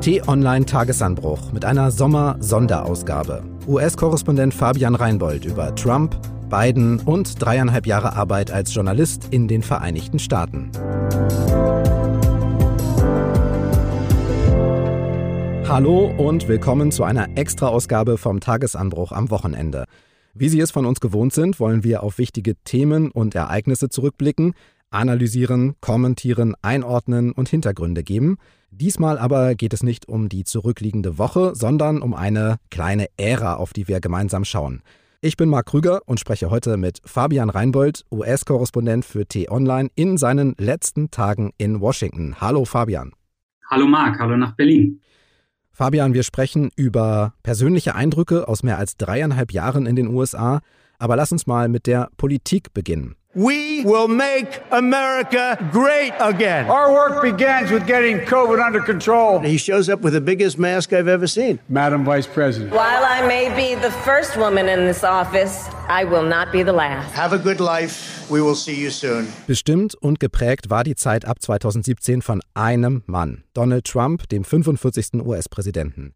T-Online Tagesanbruch mit einer Sommer-Sonderausgabe. US-Korrespondent Fabian Reinbold über Trump, Biden und dreieinhalb Jahre Arbeit als Journalist in den Vereinigten Staaten. Hallo und willkommen zu einer Extra-Ausgabe vom Tagesanbruch am Wochenende. Wie Sie es von uns gewohnt sind, wollen wir auf wichtige Themen und Ereignisse zurückblicken, analysieren, kommentieren, einordnen und Hintergründe geben. Diesmal aber geht es nicht um die zurückliegende Woche, sondern um eine kleine Ära, auf die wir gemeinsam schauen. Ich bin Marc Krüger und spreche heute mit Fabian Reinbold, US-Korrespondent für T-Online, in seinen letzten Tagen in Washington. Hallo Fabian. Hallo Marc, hallo nach Berlin. Fabian, wir sprechen über persönliche Eindrücke aus mehr als dreieinhalb Jahren in den USA, aber lass uns mal mit der Politik beginnen. We will make America great again. Our work begins with getting COVID under control. He shows up with the biggest mask I've ever seen. Madam Vice President. While I may be the first woman in this office, I will not be the last. Have a good life. We will see you soon. Bestimmt und geprägt war die Zeit ab 2017 von einem Mann, Donald Trump, dem 45. US-Präsidenten.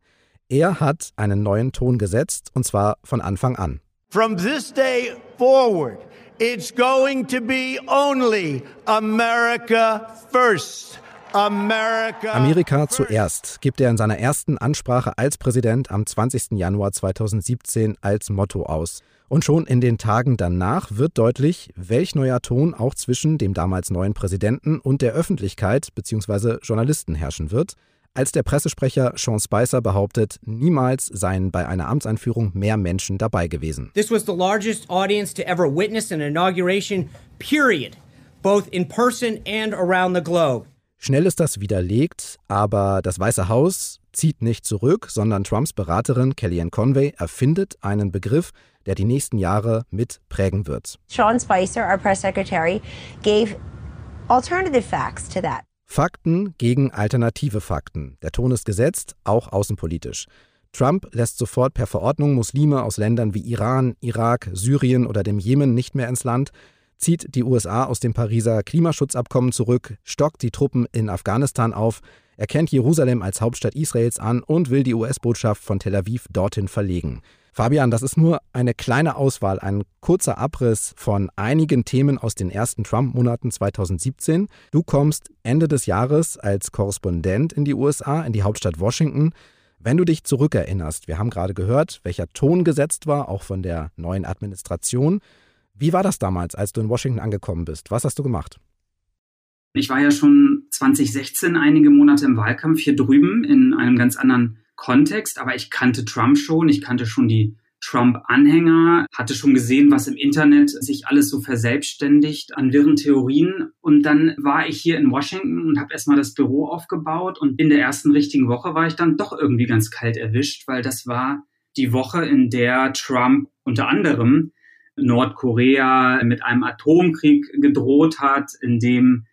Er hat einen neuen Ton gesetzt, und zwar von Anfang an. From this day forward, It's going to be only America first. America, Amerika zuerst gibt er in seiner ersten Ansprache als Präsident am 20. Januar 2017 als Motto aus. Und schon in den Tagen danach wird deutlich, welch neuer Ton auch zwischen dem damals neuen Präsidenten und der Öffentlichkeit bzw. Journalisten herrschen wird als der Pressesprecher Sean Spicer behauptet, niemals seien bei einer Amtseinführung mehr Menschen dabei gewesen. This was the largest audience to ever witness an inauguration, period, both in person and around the globe. Schnell ist das widerlegt, aber das Weiße Haus zieht nicht zurück, sondern Trumps Beraterin Kellyanne Conway erfindet einen Begriff, der die nächsten Jahre mit prägen wird. Sean Spicer, our press secretary, gave alternative facts to that. Fakten gegen alternative Fakten. Der Ton ist gesetzt, auch außenpolitisch. Trump lässt sofort per Verordnung Muslime aus Ländern wie Iran, Irak, Syrien oder dem Jemen nicht mehr ins Land, zieht die USA aus dem Pariser Klimaschutzabkommen zurück, stockt die Truppen in Afghanistan auf, erkennt Jerusalem als Hauptstadt Israels an und will die US-Botschaft von Tel Aviv dorthin verlegen. Fabian, das ist nur eine kleine Auswahl, ein kurzer Abriss von einigen Themen aus den ersten Trump-Monaten 2017. Du kommst Ende des Jahres als Korrespondent in die USA, in die Hauptstadt Washington. Wenn du dich zurückerinnerst, wir haben gerade gehört, welcher Ton gesetzt war, auch von der neuen Administration. Wie war das damals, als du in Washington angekommen bist? Was hast du gemacht? Ich war ja schon 2016 einige Monate im Wahlkampf hier drüben in einem ganz anderen Kontext, aber ich kannte Trump schon, ich kannte schon die Trump-Anhänger, hatte schon gesehen, was im Internet sich alles so verselbstständigt an wirren Theorien. Und dann war ich hier in Washington und habe erstmal das Büro aufgebaut. Und in der ersten richtigen Woche war ich dann doch irgendwie ganz kalt erwischt, weil das war die Woche, in der Trump unter anderem Nordkorea mit einem Atomkrieg gedroht hat, in dem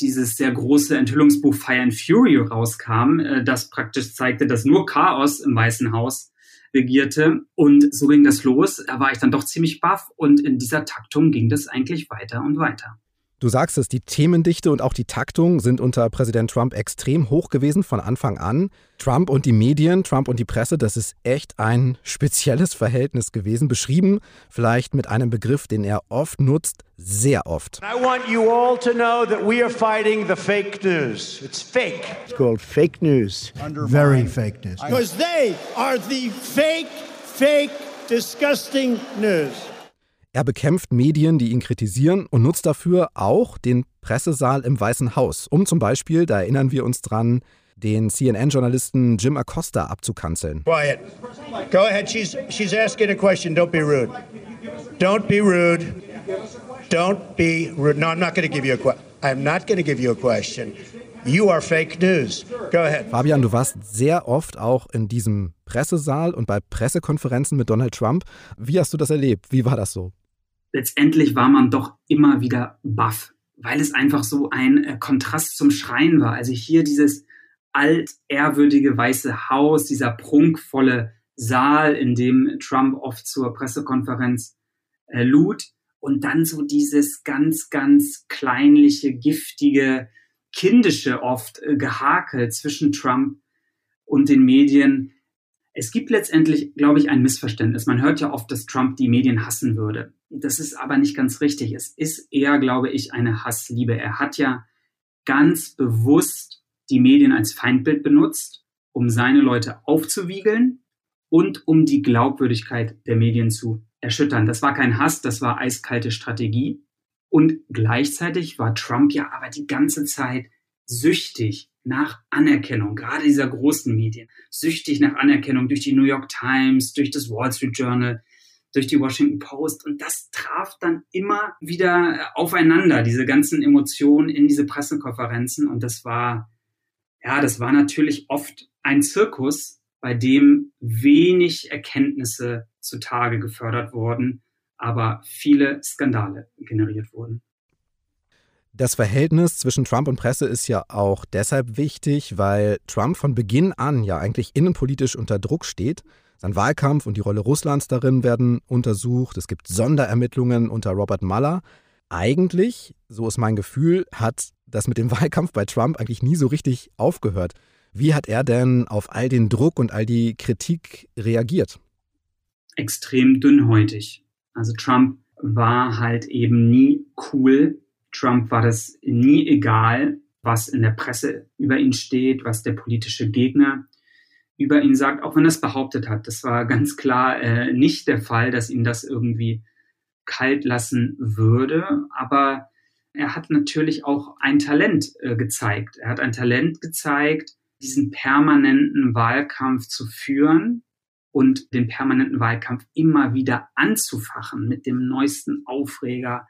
dieses sehr große Enthüllungsbuch Fire and Fury rauskam, äh, das praktisch zeigte, dass nur Chaos im Weißen Haus regierte. Und so ging das los. Da war ich dann doch ziemlich baff und in dieser Taktung ging das eigentlich weiter und weiter. Du sagst es, die Themendichte und auch die Taktung sind unter Präsident Trump extrem hoch gewesen von Anfang an. Trump und die Medien, Trump und die Presse, das ist echt ein spezielles Verhältnis gewesen, beschrieben vielleicht mit einem Begriff, den er oft nutzt, sehr oft. I want you all to know that we are fighting the fake news. It's fake. It's called fake news. Very fake news. Because they are the fake, fake, disgusting news. Er bekämpft Medien, die ihn kritisieren und nutzt dafür auch den Pressesaal im Weißen Haus, um zum Beispiel, da erinnern wir uns dran, den CNN-Journalisten Jim Acosta abzukanzeln. Quiet. Go ahead. She's, she's asking a question. Don't be rude. Don't be rude. Don't be rude. No, I'm not going to give you a question. I'm not going to give you a question. You are fake news. Go ahead. Fabian, du warst sehr oft auch in diesem Pressesaal und bei Pressekonferenzen mit Donald Trump. Wie hast du das erlebt? Wie war das so? letztendlich war man doch immer wieder baff, weil es einfach so ein äh, Kontrast zum Schreien war. Also hier dieses altehrwürdige weiße Haus, dieser prunkvolle Saal, in dem Trump oft zur Pressekonferenz äh, lud und dann so dieses ganz, ganz kleinliche, giftige, kindische oft äh, Gehakel zwischen Trump und den Medien. Es gibt letztendlich, glaube ich, ein Missverständnis. Man hört ja oft, dass Trump die Medien hassen würde. Das ist aber nicht ganz richtig. Es ist eher, glaube ich, eine Hassliebe. Er hat ja ganz bewusst die Medien als Feindbild benutzt, um seine Leute aufzuwiegeln und um die Glaubwürdigkeit der Medien zu erschüttern. Das war kein Hass, das war eiskalte Strategie. Und gleichzeitig war Trump ja aber die ganze Zeit süchtig nach Anerkennung, gerade dieser großen Medien, süchtig nach Anerkennung durch die New York Times, durch das Wall Street Journal, durch die Washington Post. Und das traf dann immer wieder aufeinander, diese ganzen Emotionen in diese Pressekonferenzen. Und das war, ja, das war natürlich oft ein Zirkus, bei dem wenig Erkenntnisse zutage gefördert wurden, aber viele Skandale generiert wurden. Das Verhältnis zwischen Trump und Presse ist ja auch deshalb wichtig, weil Trump von Beginn an ja eigentlich innenpolitisch unter Druck steht. Sein Wahlkampf und die Rolle Russlands darin werden untersucht. Es gibt Sonderermittlungen unter Robert Mueller. Eigentlich, so ist mein Gefühl, hat das mit dem Wahlkampf bei Trump eigentlich nie so richtig aufgehört. Wie hat er denn auf all den Druck und all die Kritik reagiert? Extrem dünnhäutig. Also Trump war halt eben nie cool. Trump war das nie egal, was in der Presse über ihn steht, was der politische Gegner über ihn sagt, auch wenn er es behauptet hat. Das war ganz klar äh, nicht der Fall, dass ihn das irgendwie kalt lassen würde. Aber er hat natürlich auch ein Talent äh, gezeigt. Er hat ein Talent gezeigt, diesen permanenten Wahlkampf zu führen und den permanenten Wahlkampf immer wieder anzufachen mit dem neuesten Aufreger,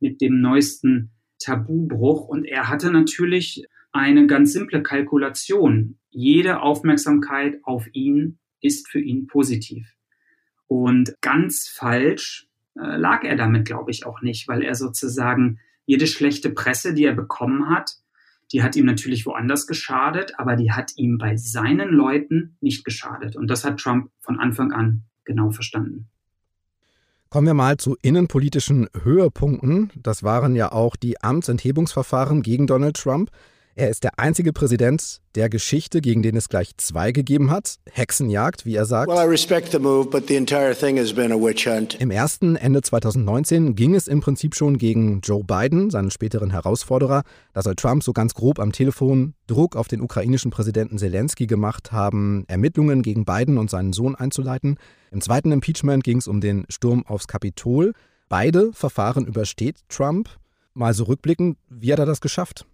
mit dem neuesten Tabubruch. Und er hatte natürlich eine ganz simple Kalkulation. Jede Aufmerksamkeit auf ihn ist für ihn positiv. Und ganz falsch äh, lag er damit, glaube ich, auch nicht, weil er sozusagen jede schlechte Presse, die er bekommen hat, die hat ihm natürlich woanders geschadet, aber die hat ihm bei seinen Leuten nicht geschadet. Und das hat Trump von Anfang an genau verstanden. Kommen wir mal zu innenpolitischen Höhepunkten. Das waren ja auch die Amtsenthebungsverfahren gegen Donald Trump. Er ist der einzige Präsident der Geschichte, gegen den es gleich zwei gegeben hat. Hexenjagd, wie er sagt. Well, move, Im ersten, Ende 2019, ging es im Prinzip schon gegen Joe Biden, seinen späteren Herausforderer. Da soll Trump so ganz grob am Telefon Druck auf den ukrainischen Präsidenten Zelensky gemacht haben, Ermittlungen gegen Biden und seinen Sohn einzuleiten. Im zweiten Impeachment ging es um den Sturm aufs Kapitol. Beide Verfahren übersteht Trump. Mal so rückblickend, wie hat er das geschafft?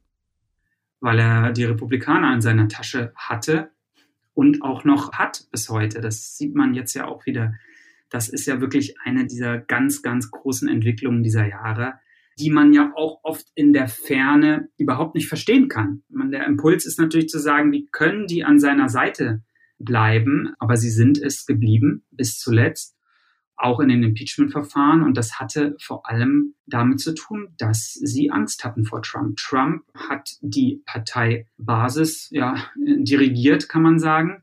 Weil er die Republikaner in seiner Tasche hatte und auch noch hat bis heute. Das sieht man jetzt ja auch wieder. Das ist ja wirklich eine dieser ganz, ganz großen Entwicklungen dieser Jahre, die man ja auch oft in der Ferne überhaupt nicht verstehen kann. der Impuls ist natürlich zu sagen, wie können die an seiner Seite bleiben, aber sie sind es geblieben bis zuletzt auch in den Impeachment-Verfahren. Und das hatte vor allem damit zu tun, dass sie Angst hatten vor Trump. Trump hat die Parteibasis ja, dirigiert, kann man sagen.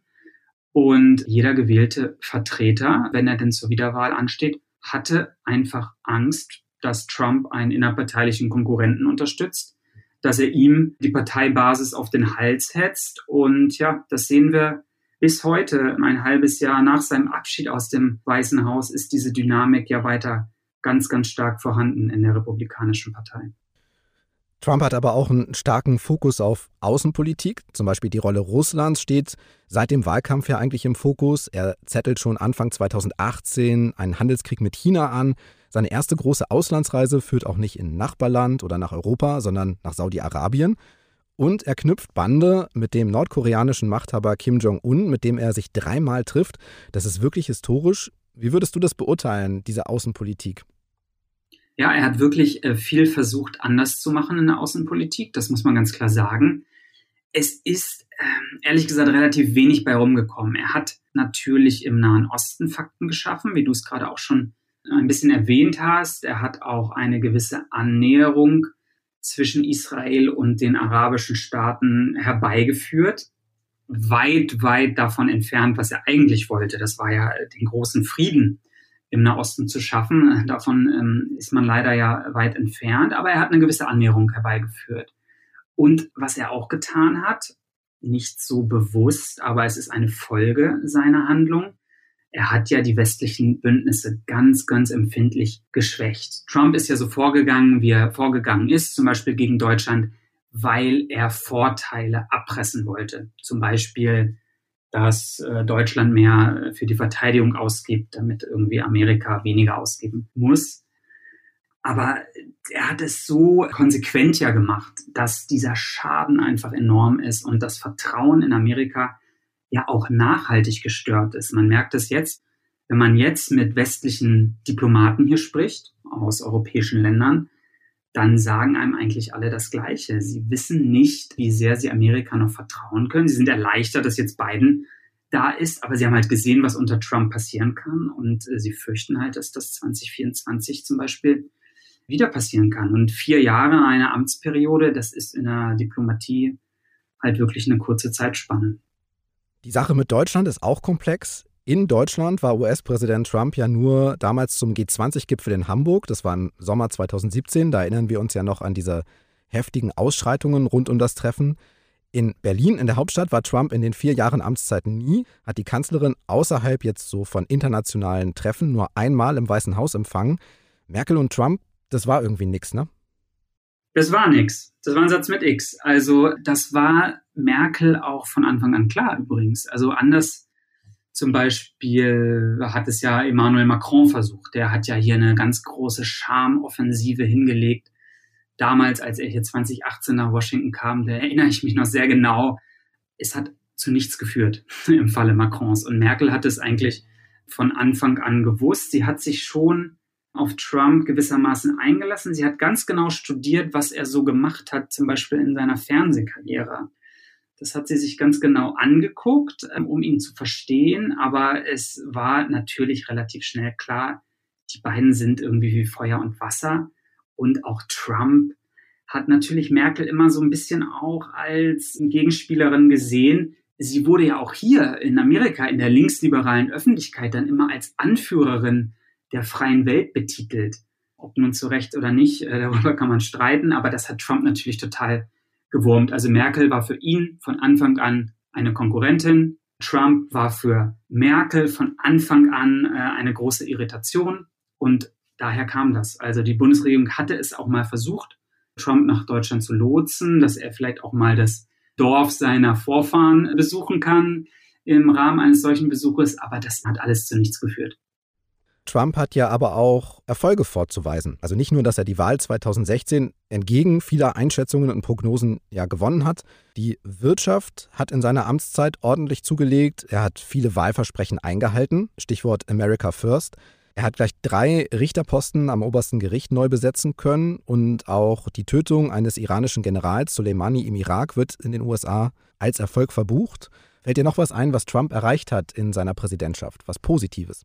Und jeder gewählte Vertreter, wenn er denn zur Wiederwahl ansteht, hatte einfach Angst, dass Trump einen innerparteilichen Konkurrenten unterstützt, dass er ihm die Parteibasis auf den Hals hetzt. Und ja, das sehen wir bis heute, ein halbes Jahr nach seinem Abschied aus dem Weißen Haus, ist diese Dynamik ja weiter ganz, ganz stark vorhanden in der Republikanischen Partei. Trump hat aber auch einen starken Fokus auf Außenpolitik. Zum Beispiel die Rolle Russlands steht seit dem Wahlkampf ja eigentlich im Fokus. Er zettelt schon Anfang 2018 einen Handelskrieg mit China an. Seine erste große Auslandsreise führt auch nicht in Nachbarland oder nach Europa, sondern nach Saudi-Arabien. Und er knüpft Bande mit dem nordkoreanischen Machthaber Kim Jong-un, mit dem er sich dreimal trifft. Das ist wirklich historisch. Wie würdest du das beurteilen, diese Außenpolitik? Ja, er hat wirklich äh, viel versucht, anders zu machen in der Außenpolitik. Das muss man ganz klar sagen. Es ist ähm, ehrlich gesagt relativ wenig bei rumgekommen. Er hat natürlich im Nahen Osten Fakten geschaffen, wie du es gerade auch schon ein bisschen erwähnt hast. Er hat auch eine gewisse Annäherung zwischen Israel und den arabischen Staaten herbeigeführt. Weit, weit davon entfernt, was er eigentlich wollte. Das war ja den großen Frieden im Nahosten zu schaffen. Davon ähm, ist man leider ja weit entfernt, aber er hat eine gewisse Annäherung herbeigeführt. Und was er auch getan hat, nicht so bewusst, aber es ist eine Folge seiner Handlung. Er hat ja die westlichen Bündnisse ganz, ganz empfindlich geschwächt. Trump ist ja so vorgegangen, wie er vorgegangen ist, zum Beispiel gegen Deutschland, weil er Vorteile abpressen wollte. Zum Beispiel, dass äh, Deutschland mehr für die Verteidigung ausgibt, damit irgendwie Amerika weniger ausgeben muss. Aber er hat es so konsequent ja gemacht, dass dieser Schaden einfach enorm ist und das Vertrauen in Amerika ja auch nachhaltig gestört ist. Man merkt es jetzt, wenn man jetzt mit westlichen Diplomaten hier spricht, aus europäischen Ländern, dann sagen einem eigentlich alle das Gleiche. Sie wissen nicht, wie sehr sie Amerika noch vertrauen können. Sie sind erleichtert, dass jetzt Biden da ist, aber sie haben halt gesehen, was unter Trump passieren kann und äh, sie fürchten halt, dass das 2024 zum Beispiel wieder passieren kann. Und vier Jahre eine Amtsperiode, das ist in der Diplomatie halt wirklich eine kurze Zeitspanne. Die Sache mit Deutschland ist auch komplex. In Deutschland war US-Präsident Trump ja nur damals zum G20-Gipfel in Hamburg. Das war im Sommer 2017. Da erinnern wir uns ja noch an diese heftigen Ausschreitungen rund um das Treffen. In Berlin, in der Hauptstadt, war Trump in den vier Jahren Amtszeit nie, hat die Kanzlerin außerhalb jetzt so von internationalen Treffen nur einmal im Weißen Haus empfangen. Merkel und Trump das war irgendwie nix, ne? Das war nix. Das war ein Satz mit X. Also das war Merkel auch von Anfang an klar übrigens. Also anders zum Beispiel hat es ja Emmanuel Macron versucht. Der hat ja hier eine ganz große Charmoffensive hingelegt. Damals, als er hier 2018 nach Washington kam, da erinnere ich mich noch sehr genau. Es hat zu nichts geführt im Falle Macrons. Und Merkel hat es eigentlich von Anfang an gewusst. Sie hat sich schon auf Trump gewissermaßen eingelassen. Sie hat ganz genau studiert, was er so gemacht hat, zum Beispiel in seiner Fernsehkarriere. Das hat sie sich ganz genau angeguckt, ähm, um ihn zu verstehen, aber es war natürlich relativ schnell klar, die beiden sind irgendwie wie Feuer und Wasser. Und auch Trump hat natürlich Merkel immer so ein bisschen auch als Gegenspielerin gesehen. Sie wurde ja auch hier in Amerika in der linksliberalen Öffentlichkeit dann immer als Anführerin der freien Welt betitelt. Ob nun zu Recht oder nicht, äh, darüber kann man streiten, aber das hat Trump natürlich total gewurmt. Also Merkel war für ihn von Anfang an eine Konkurrentin. Trump war für Merkel von Anfang an äh, eine große Irritation und daher kam das. Also die Bundesregierung hatte es auch mal versucht, Trump nach Deutschland zu lotsen, dass er vielleicht auch mal das Dorf seiner Vorfahren besuchen kann im Rahmen eines solchen Besuches, aber das hat alles zu nichts geführt. Trump hat ja aber auch Erfolge vorzuweisen. Also nicht nur, dass er die Wahl 2016 entgegen vieler Einschätzungen und Prognosen ja gewonnen hat. Die Wirtschaft hat in seiner Amtszeit ordentlich zugelegt. Er hat viele Wahlversprechen eingehalten. Stichwort America First. Er hat gleich drei Richterposten am obersten Gericht neu besetzen können und auch die Tötung eines iranischen Generals Soleimani im Irak wird in den USA als Erfolg verbucht. Fällt dir noch was ein, was Trump erreicht hat in seiner Präsidentschaft, was Positives?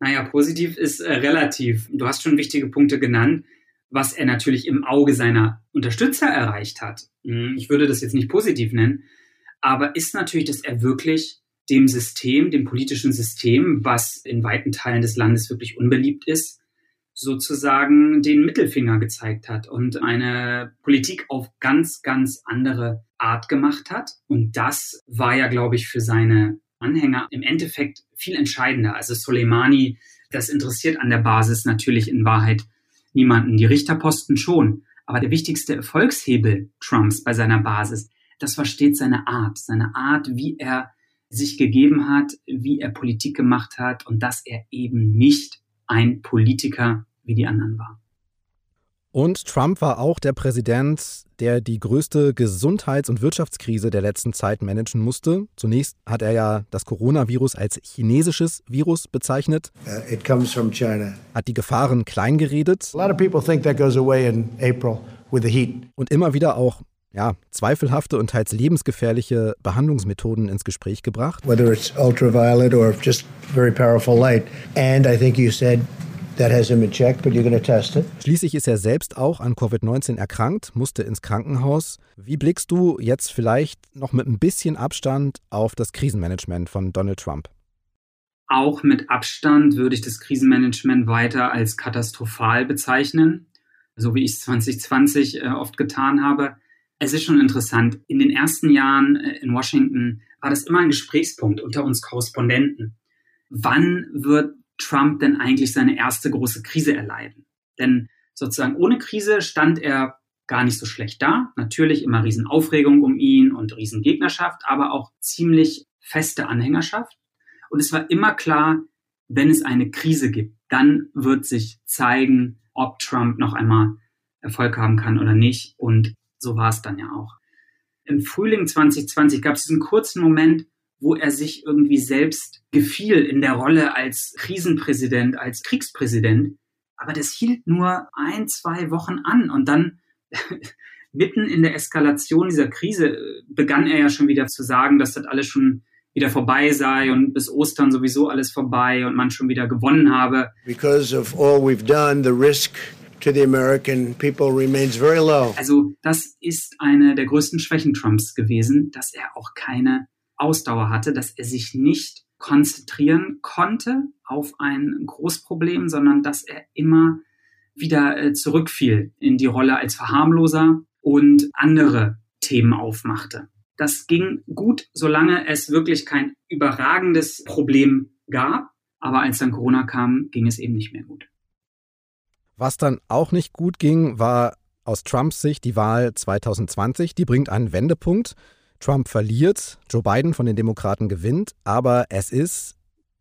Naja, positiv ist äh, relativ. Du hast schon wichtige Punkte genannt, was er natürlich im Auge seiner Unterstützer erreicht hat. Hm, ich würde das jetzt nicht positiv nennen, aber ist natürlich, dass er wirklich dem System, dem politischen System, was in weiten Teilen des Landes wirklich unbeliebt ist, sozusagen den Mittelfinger gezeigt hat und eine Politik auf ganz, ganz andere Art gemacht hat. Und das war ja, glaube ich, für seine Anhänger im Endeffekt viel entscheidender. Also Soleimani, das interessiert an der Basis natürlich in Wahrheit niemanden. Die Richterposten schon. Aber der wichtigste Erfolgshebel Trumps bei seiner Basis, das war stets seine Art. Seine Art, wie er sich gegeben hat, wie er Politik gemacht hat und dass er eben nicht ein Politiker wie die anderen war. Und Trump war auch der Präsident, der die größte Gesundheits- und Wirtschaftskrise der letzten Zeit managen musste. Zunächst hat er ja das Coronavirus als chinesisches Virus bezeichnet. Uh, it comes from China. Hat die Gefahren kleingeredet. Und immer wieder auch ja, zweifelhafte und teils lebensgefährliche Behandlungsmethoden ins Gespräch gebracht. Whether it's ultraviolet or just very powerful light. And I think you said That hasn't been checked, but you're going to test it. Schließlich ist er selbst auch an Covid-19 erkrankt, musste ins Krankenhaus. Wie blickst du jetzt vielleicht noch mit ein bisschen Abstand auf das Krisenmanagement von Donald Trump? Auch mit Abstand würde ich das Krisenmanagement weiter als katastrophal bezeichnen, so wie ich es 2020 äh, oft getan habe. Es ist schon interessant. In den ersten Jahren äh, in Washington war das immer ein Gesprächspunkt unter uns Korrespondenten. Wann wird Trump denn eigentlich seine erste große Krise erleiden? Denn sozusagen ohne Krise stand er gar nicht so schlecht da. Natürlich immer Riesenaufregung um ihn und Riesengegnerschaft, aber auch ziemlich feste Anhängerschaft. Und es war immer klar, wenn es eine Krise gibt, dann wird sich zeigen, ob Trump noch einmal Erfolg haben kann oder nicht. Und so war es dann ja auch. Im Frühling 2020 gab es diesen kurzen Moment, wo er sich irgendwie selbst gefiel in der Rolle als Krisenpräsident, als Kriegspräsident. Aber das hielt nur ein, zwei Wochen an und dann mitten in der Eskalation dieser Krise begann er ja schon wieder zu sagen, dass das alles schon wieder vorbei sei und bis Ostern sowieso alles vorbei und man schon wieder gewonnen habe. Because of all we've done, the risk to the American people remains very low. Also das ist eine der größten Schwächen Trumps gewesen, dass er auch keine Ausdauer hatte, dass er sich nicht konzentrieren konnte auf ein Großproblem, sondern dass er immer wieder äh, zurückfiel in die Rolle als Verharmloser und andere Themen aufmachte. Das ging gut, solange es wirklich kein überragendes Problem gab. Aber als dann Corona kam, ging es eben nicht mehr gut. Was dann auch nicht gut ging, war aus Trumps Sicht die Wahl 2020. Die bringt einen Wendepunkt. Trump verliert, Joe Biden von den Demokraten gewinnt, aber es ist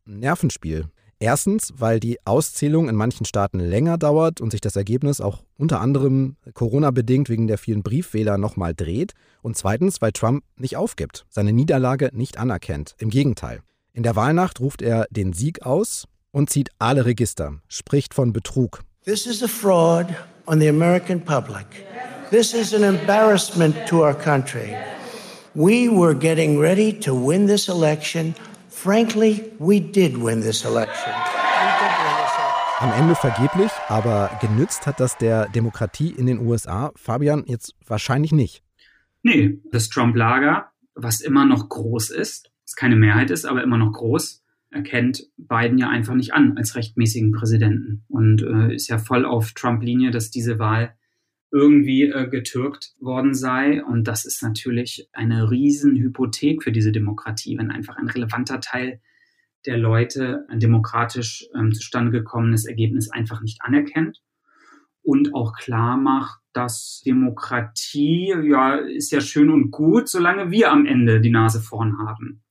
ein Nervenspiel. Erstens, weil die Auszählung in manchen Staaten länger dauert und sich das Ergebnis auch unter anderem Corona-bedingt wegen der vielen Briefwähler nochmal dreht. Und zweitens, weil Trump nicht aufgibt, seine Niederlage nicht anerkennt. Im Gegenteil. In der Wahlnacht ruft er den Sieg aus und zieht alle Register, spricht von Betrug. This is a fraud on the American public. This is an embarrassment to our country. We were getting ready to win this election Frankly, we did win this election. Am Ende vergeblich, aber genützt hat das der Demokratie in den USA, Fabian, jetzt wahrscheinlich nicht. Nee, das Trump-Lager, was immer noch groß ist, es keine Mehrheit ist, aber immer noch groß, erkennt Biden ja einfach nicht an als rechtmäßigen Präsidenten und äh, ist ja voll auf Trump-Linie, dass diese Wahl irgendwie äh, getürkt worden sei. Und das ist natürlich eine Riesenhypothek für diese Demokratie, wenn einfach ein relevanter Teil der Leute ein demokratisch ähm, zustande gekommenes Ergebnis einfach nicht anerkennt und auch klar macht, dass Demokratie ja ist ja schön und gut, solange wir am Ende die Nase vorn haben.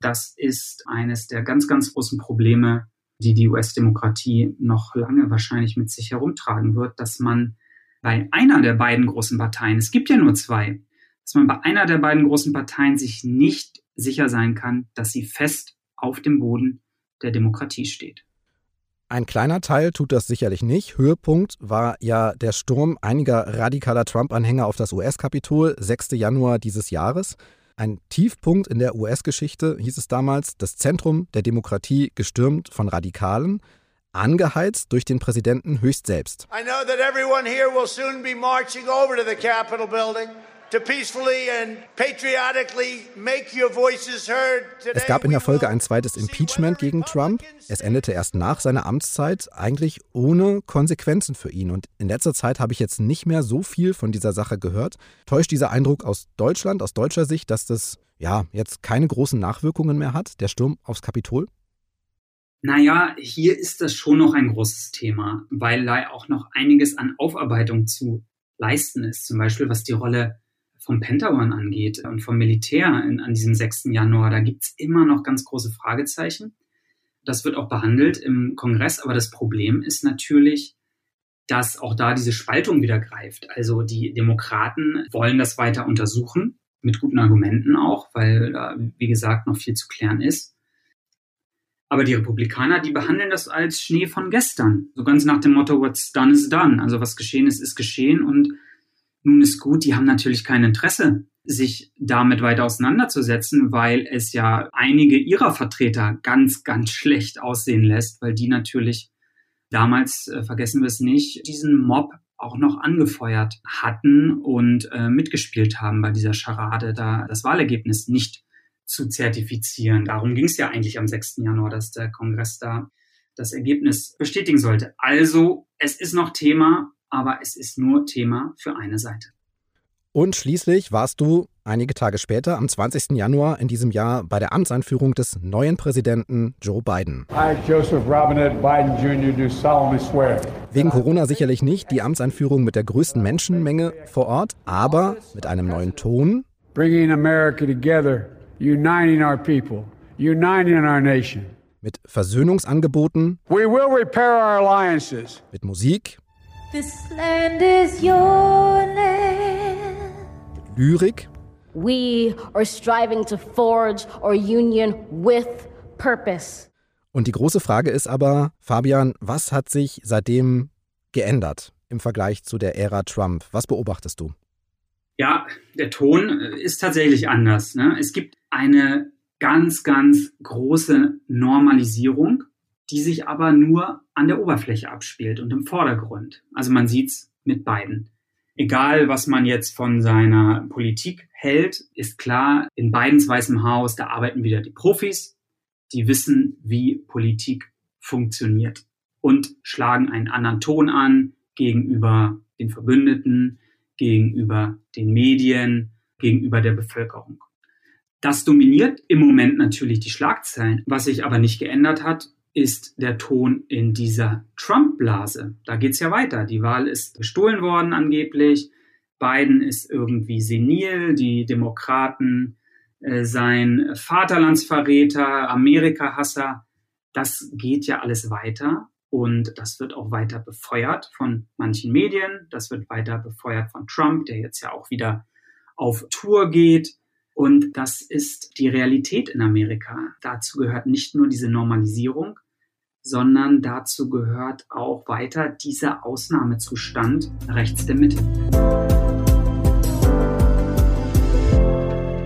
Das ist eines der ganz, ganz großen Probleme, die die US-Demokratie noch lange wahrscheinlich mit sich herumtragen wird, dass man bei einer der beiden großen Parteien, es gibt ja nur zwei, dass man bei einer der beiden großen Parteien sich nicht sicher sein kann, dass sie fest auf dem Boden der Demokratie steht. Ein kleiner Teil tut das sicherlich nicht. Höhepunkt war ja der Sturm einiger radikaler Trump-Anhänger auf das US-Kapitol, 6. Januar dieses Jahres. Ein Tiefpunkt in der US-Geschichte hieß es damals, das Zentrum der Demokratie gestürmt von Radikalen angeheizt durch den Präsidenten höchst selbst. I know that everyone here will soon be marching over to the Capitol building. Es gab in der Folge ein zweites Impeachment gegen Trump. Es endete erst nach seiner Amtszeit, eigentlich ohne Konsequenzen für ihn. Und in letzter Zeit habe ich jetzt nicht mehr so viel von dieser Sache gehört. Täuscht dieser Eindruck aus Deutschland, aus deutscher Sicht, dass das ja jetzt keine großen Nachwirkungen mehr hat, der Sturm aufs Kapitol? Naja, hier ist das schon noch ein großes Thema, weil da auch noch einiges an Aufarbeitung zu leisten ist. Zum Beispiel was die Rolle vom Pentagon angeht und vom Militär in, an diesem 6. Januar. Da gibt es immer noch ganz große Fragezeichen. Das wird auch behandelt im Kongress, aber das Problem ist natürlich, dass auch da diese Spaltung wieder greift. Also die Demokraten wollen das weiter untersuchen, mit guten Argumenten auch, weil da, wie gesagt, noch viel zu klären ist. Aber die Republikaner, die behandeln das als Schnee von gestern. So ganz nach dem Motto, what's done is done. Also was geschehen ist, ist geschehen und nun ist gut. Die haben natürlich kein Interesse, sich damit weiter auseinanderzusetzen, weil es ja einige ihrer Vertreter ganz, ganz schlecht aussehen lässt, weil die natürlich damals, äh, vergessen wir es nicht, diesen Mob auch noch angefeuert hatten und äh, mitgespielt haben bei dieser Scharade, da das Wahlergebnis nicht zu zertifizieren. Darum ging es ja eigentlich am 6. Januar, dass der Kongress da das Ergebnis bestätigen sollte. Also es ist noch Thema, aber es ist nur Thema für eine Seite. Und schließlich warst du einige Tage später, am 20. Januar in diesem Jahr, bei der Amtseinführung des neuen Präsidenten Joe Biden. I, Joseph Robinette Biden Jr., do solemnly swear. Wegen Corona sicherlich nicht die Amtseinführung mit der größten Menschenmenge vor Ort, aber mit einem neuen Ton. Bringing America together, uniting our people, uniting our nation. Mit Versöhnungsangeboten. We will repair our alliances. Mit Musik. This land is your land. Mit Lyrik. We are striving to forge our union with purpose. Und die große Frage ist aber, Fabian, was hat sich seitdem geändert im Vergleich zu der Ära Trump? Was beobachtest du? Ja, der Ton ist tatsächlich anders. Ne? Es gibt eine ganz, ganz große Normalisierung die sich aber nur an der Oberfläche abspielt und im Vordergrund. Also man sieht's mit beiden. Egal, was man jetzt von seiner Politik hält, ist klar, in Bidens Weißem Haus, da arbeiten wieder die Profis, die wissen, wie Politik funktioniert und schlagen einen anderen Ton an gegenüber den Verbündeten, gegenüber den Medien, gegenüber der Bevölkerung. Das dominiert im Moment natürlich die Schlagzeilen. Was sich aber nicht geändert hat, ist der Ton in dieser Trump-Blase. Da geht's ja weiter. Die Wahl ist gestohlen worden angeblich. Biden ist irgendwie senil. Die Demokraten äh, sein Vaterlandsverräter, Amerika-Hasser. Das geht ja alles weiter. Und das wird auch weiter befeuert von manchen Medien. Das wird weiter befeuert von Trump, der jetzt ja auch wieder auf Tour geht. Und das ist die Realität in Amerika. Dazu gehört nicht nur diese Normalisierung, sondern dazu gehört auch weiter dieser Ausnahmezustand rechts der Mitte.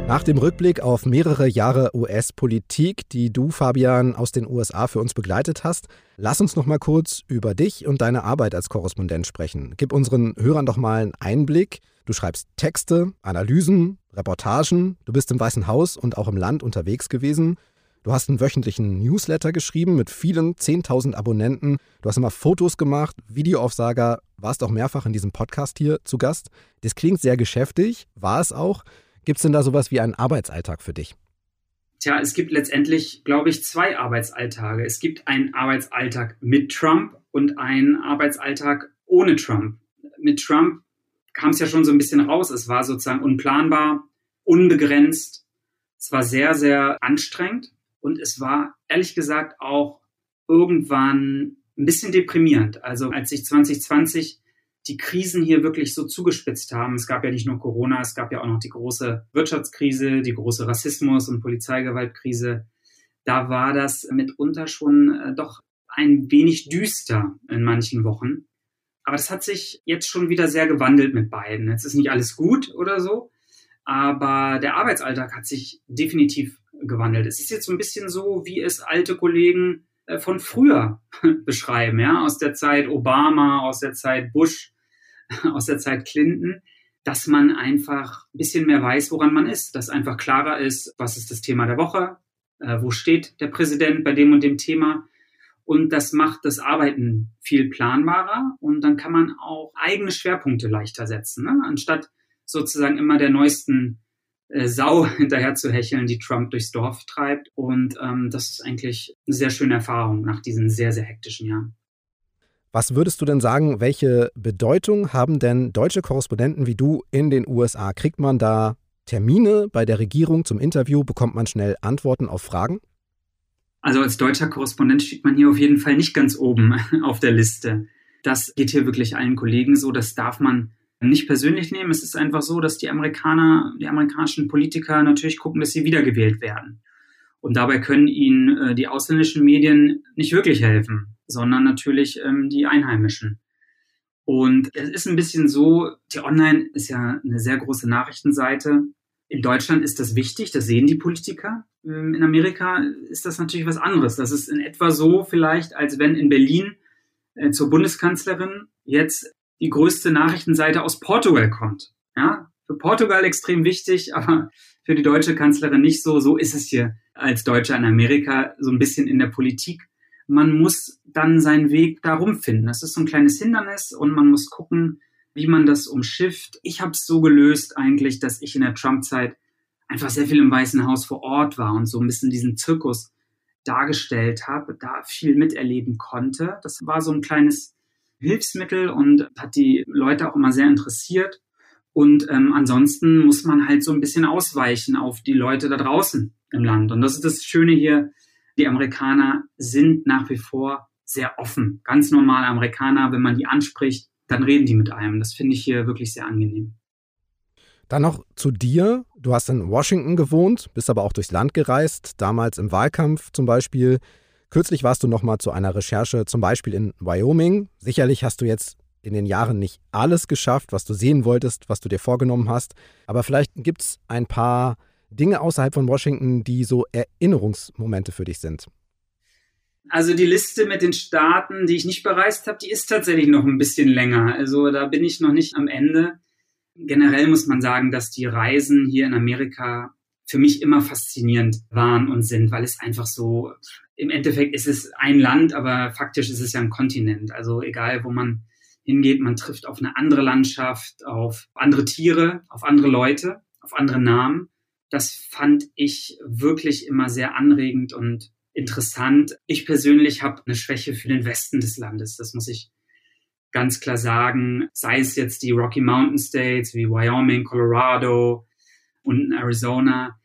Nach dem Rückblick auf mehrere Jahre US-Politik, die du, Fabian, aus den USA für uns begleitet hast, lass uns noch mal kurz über dich und deine Arbeit als Korrespondent sprechen. Gib unseren Hörern doch mal einen Einblick. Du schreibst Texte, Analysen, Reportagen, du bist im Weißen Haus und auch im Land unterwegs gewesen. Du hast einen wöchentlichen Newsletter geschrieben mit vielen 10.000 Abonnenten. Du hast immer Fotos gemacht, Videoaufsager, warst auch mehrfach in diesem Podcast hier zu Gast. Das klingt sehr geschäftig, war es auch. Gibt es denn da sowas wie einen Arbeitsalltag für dich? Tja, es gibt letztendlich, glaube ich, zwei Arbeitsalltage. Es gibt einen Arbeitsalltag mit Trump und einen Arbeitsalltag ohne Trump. Mit Trump kam es ja schon so ein bisschen raus. Es war sozusagen unplanbar, unbegrenzt. Es war sehr, sehr anstrengend. Und es war ehrlich gesagt auch irgendwann ein bisschen deprimierend. Also als sich 2020 die Krisen hier wirklich so zugespitzt haben, es gab ja nicht nur Corona, es gab ja auch noch die große Wirtschaftskrise, die große Rassismus- und Polizeigewaltkrise, da war das mitunter schon äh, doch ein wenig düster in manchen Wochen. Aber das hat sich jetzt schon wieder sehr gewandelt mit beiden. Jetzt ist nicht alles gut oder so, aber der Arbeitsalltag hat sich definitiv gewandelt. Es ist jetzt so ein bisschen so, wie es alte Kollegen äh, von früher beschreiben, ja, aus der Zeit Obama, aus der Zeit Bush, aus der Zeit Clinton, dass man einfach ein bisschen mehr weiß, woran man ist, dass einfach klarer ist, was ist das Thema der Woche, äh, wo steht der Präsident bei dem und dem Thema. Und das macht das Arbeiten viel planbarer und dann kann man auch eigene Schwerpunkte leichter setzen, ne? anstatt sozusagen immer der neuesten äh, Sau hinterher zu hecheln, die Trump durchs Dorf treibt. Und ähm, das ist eigentlich eine sehr schöne Erfahrung nach diesen sehr, sehr hektischen Jahren. Was würdest du denn sagen, welche Bedeutung haben denn deutsche Korrespondenten wie du in den USA? Kriegt man da Termine bei der Regierung zum Interview? Bekommt man schnell Antworten auf Fragen? Also als deutscher Korrespondent steht man hier auf jeden Fall nicht ganz oben auf der Liste. Das geht hier wirklich allen Kollegen so. Das darf man nicht persönlich nehmen. Es ist einfach so, dass die Amerikaner, die amerikanischen Politiker natürlich gucken, dass sie wiedergewählt werden. Und dabei können ihnen äh, die ausländischen Medien nicht wirklich helfen, sondern natürlich ähm, die einheimischen. Und es ist ein bisschen so, die Online ist ja eine sehr große Nachrichtenseite. In Deutschland ist das wichtig, das sehen die Politiker. Ähm, in Amerika ist das natürlich was anderes. Das ist in etwa so vielleicht, als wenn in Berlin äh, zur Bundeskanzlerin jetzt die größte Nachrichtenseite aus Portugal kommt. Ja, für Portugal extrem wichtig, aber für die deutsche Kanzlerin nicht so. So ist es hier als Deutscher in Amerika so ein bisschen in der Politik. Man muss dann seinen Weg darum finden. Das ist so ein kleines Hindernis und man muss gucken, wie man das umschifft. Ich habe es so gelöst eigentlich, dass ich in der Trump-Zeit einfach sehr viel im Weißen Haus vor Ort war und so ein bisschen diesen Zirkus dargestellt habe, da viel miterleben konnte. Das war so ein kleines Hilfsmittel und hat die Leute auch immer sehr interessiert. Und ähm, ansonsten muss man halt so ein bisschen ausweichen auf die Leute da draußen im Land. Und das ist das Schöne hier. Die Amerikaner sind nach wie vor sehr offen. Ganz normale Amerikaner, wenn man die anspricht, dann reden die mit einem. Das finde ich hier wirklich sehr angenehm. Dann noch zu dir. Du hast in Washington gewohnt, bist aber auch durchs Land gereist, damals im Wahlkampf zum Beispiel. Kürzlich warst du noch mal zu einer Recherche, zum Beispiel in Wyoming. Sicherlich hast du jetzt in den Jahren nicht alles geschafft, was du sehen wolltest, was du dir vorgenommen hast. Aber vielleicht gibt es ein paar Dinge außerhalb von Washington, die so Erinnerungsmomente für dich sind. Also die Liste mit den Staaten, die ich nicht bereist habe, die ist tatsächlich noch ein bisschen länger. Also da bin ich noch nicht am Ende generell muss man sagen, dass die Reisen hier in Amerika für mich immer faszinierend waren und sind, weil es einfach so, im Endeffekt ist es ein Land, aber faktisch ist es ja ein Kontinent. Also egal, wo man hingeht, man trifft auf eine andere Landschaft, auf andere Tiere, auf andere Leute, auf andere Namen. Das fand ich wirklich immer sehr anregend und interessant. Ich persönlich habe eine Schwäche für den Westen des Landes. Das muss ich ganz klar sagen, sei es jetzt die Rocky Mountain States wie Wyoming, Colorado und Arizona,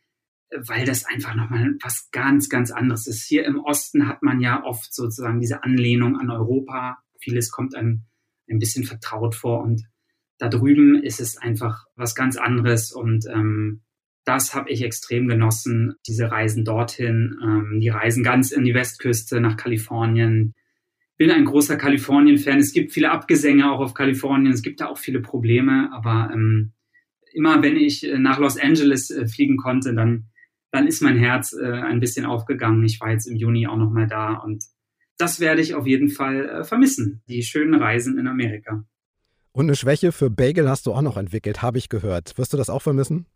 weil das einfach nochmal was ganz, ganz anderes ist. Hier im Osten hat man ja oft sozusagen diese Anlehnung an Europa. Vieles kommt einem ein bisschen vertraut vor und da drüben ist es einfach was ganz anderes und ähm, das habe ich extrem genossen, diese Reisen dorthin, ähm, die Reisen ganz in die Westküste nach Kalifornien, bin ein großer Kalifornien-Fan. Es gibt viele Abgesänge auch auf Kalifornien. Es gibt da auch viele Probleme. Aber ähm, immer wenn ich äh, nach Los Angeles äh, fliegen konnte, dann, dann ist mein Herz äh, ein bisschen aufgegangen. Ich war jetzt im Juni auch nochmal da und das werde ich auf jeden Fall äh, vermissen. Die schönen Reisen in Amerika. Und eine Schwäche für Bagel hast du auch noch entwickelt, habe ich gehört. Wirst du das auch vermissen?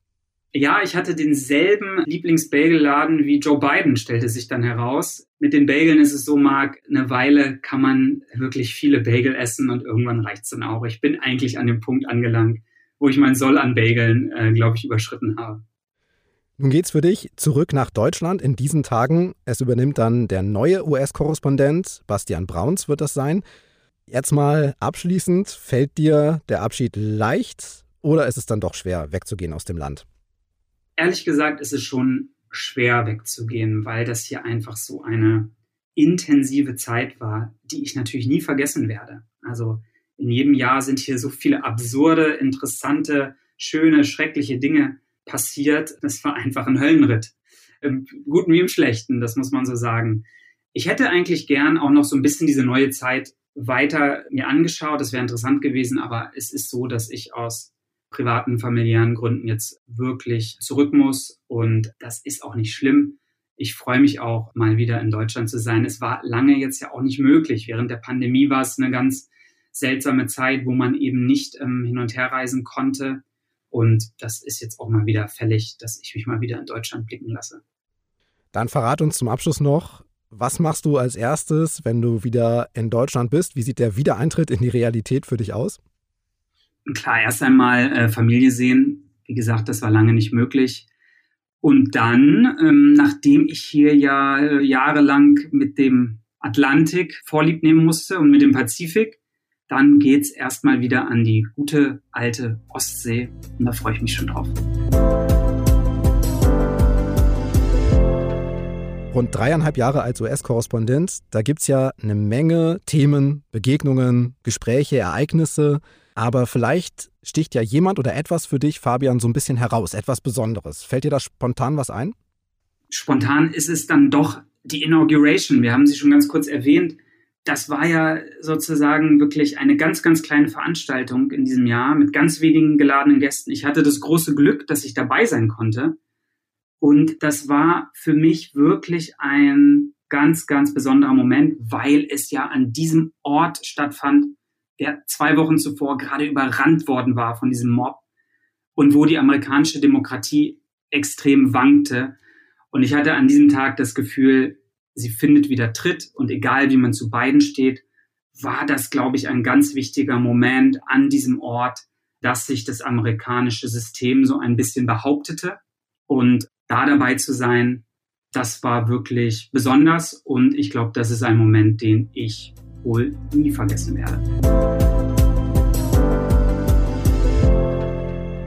Ja, ich hatte denselben Lieblingsbagelladen wie Joe Biden, stellte sich dann heraus. Mit den Bageln ist es so, Marc, eine Weile kann man wirklich viele Bagel essen und irgendwann reicht's dann auch. Ich bin eigentlich an dem Punkt angelangt, wo ich mein Soll an Bageln, äh, glaube ich, überschritten habe. Nun geht's für dich zurück nach Deutschland in diesen Tagen. Es übernimmt dann der neue US-Korrespondent, Bastian Brauns wird das sein. Jetzt mal abschließend, fällt dir der Abschied leicht oder ist es dann doch schwer, wegzugehen aus dem Land? Ehrlich gesagt ist es schon schwer wegzugehen, weil das hier einfach so eine intensive Zeit war, die ich natürlich nie vergessen werde. Also in jedem Jahr sind hier so viele absurde, interessante, schöne, schreckliche Dinge passiert. Das war einfach ein Höllenritt. Im Guten wie im Schlechten, das muss man so sagen. Ich hätte eigentlich gern auch noch so ein bisschen diese neue Zeit weiter mir angeschaut. Das wäre interessant gewesen, aber es ist so, dass ich aus privaten, familiären Gründen jetzt wirklich zurück muss. Und das ist auch nicht schlimm. Ich freue mich auch, mal wieder in Deutschland zu sein. Es war lange jetzt ja auch nicht möglich. Während der Pandemie war es eine ganz seltsame Zeit, wo man eben nicht ähm, hin und her reisen konnte. Und das ist jetzt auch mal wieder fällig, dass ich mich mal wieder in Deutschland blicken lasse. Dann verrat uns zum Abschluss noch, was machst du als erstes, wenn du wieder in Deutschland bist? Wie sieht der Wiedereintritt in die Realität für dich aus? Klar, erst einmal äh, Familie sehen. Wie gesagt, das war lange nicht möglich. Und dann, ähm, nachdem ich hier ja äh, jahrelang mit dem Atlantik Vorlieb nehmen musste und mit dem Pazifik, dann geht's erstmal wieder an die gute alte Ostsee. Und da freue ich mich schon drauf. Rund dreieinhalb Jahre als US-Korrespondent, da gibt es ja eine Menge Themen, Begegnungen, Gespräche, Ereignisse. Aber vielleicht sticht ja jemand oder etwas für dich, Fabian, so ein bisschen heraus, etwas Besonderes. Fällt dir da spontan was ein? Spontan ist es dann doch die Inauguration. Wir haben sie schon ganz kurz erwähnt. Das war ja sozusagen wirklich eine ganz, ganz kleine Veranstaltung in diesem Jahr mit ganz wenigen geladenen Gästen. Ich hatte das große Glück, dass ich dabei sein konnte. Und das war für mich wirklich ein ganz, ganz besonderer Moment, weil es ja an diesem Ort stattfand, der zwei Wochen zuvor gerade überrannt worden war von diesem Mob und wo die amerikanische Demokratie extrem wankte. Und ich hatte an diesem Tag das Gefühl, sie findet wieder Tritt und egal wie man zu beiden steht, war das, glaube ich, ein ganz wichtiger Moment an diesem Ort, dass sich das amerikanische System so ein bisschen behauptete. Und da dabei zu sein, das war wirklich besonders. Und ich glaube, das ist ein Moment, den ich wohl nie vergessen werde.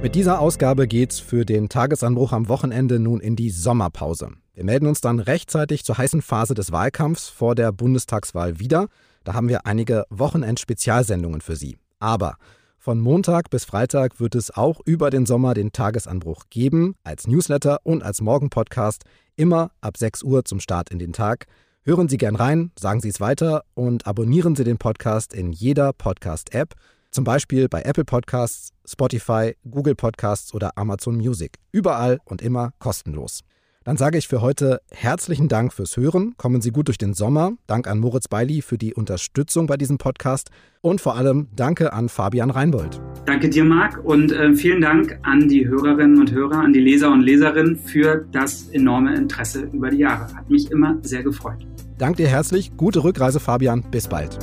Mit dieser Ausgabe geht's für den Tagesanbruch am Wochenende nun in die Sommerpause. Wir melden uns dann rechtzeitig zur heißen Phase des Wahlkampfs vor der Bundestagswahl wieder. Da haben wir einige Wochenend-Spezialsendungen für Sie. Aber von Montag bis Freitag wird es auch über den Sommer den Tagesanbruch geben, als Newsletter und als Morgenpodcast, immer ab 6 Uhr zum Start in den Tag. Hören Sie gern rein, sagen Sie es weiter und abonnieren Sie den Podcast in jeder Podcast-App, zum Beispiel bei Apple Podcasts, Spotify, Google Podcasts oder Amazon Music. Überall und immer kostenlos. Dann sage ich für heute herzlichen Dank fürs Hören. Kommen Sie gut durch den Sommer. Dank an Moritz Beili für die Unterstützung bei diesem Podcast. Und vor allem danke an Fabian Reinbold. Danke dir, Marc. Und äh, vielen Dank an die Hörerinnen und Hörer, an die Leser und Leserinnen für das enorme Interesse über die Jahre. Hat mich immer sehr gefreut. Dank dir herzlich. Gute Rückreise, Fabian. Bis bald.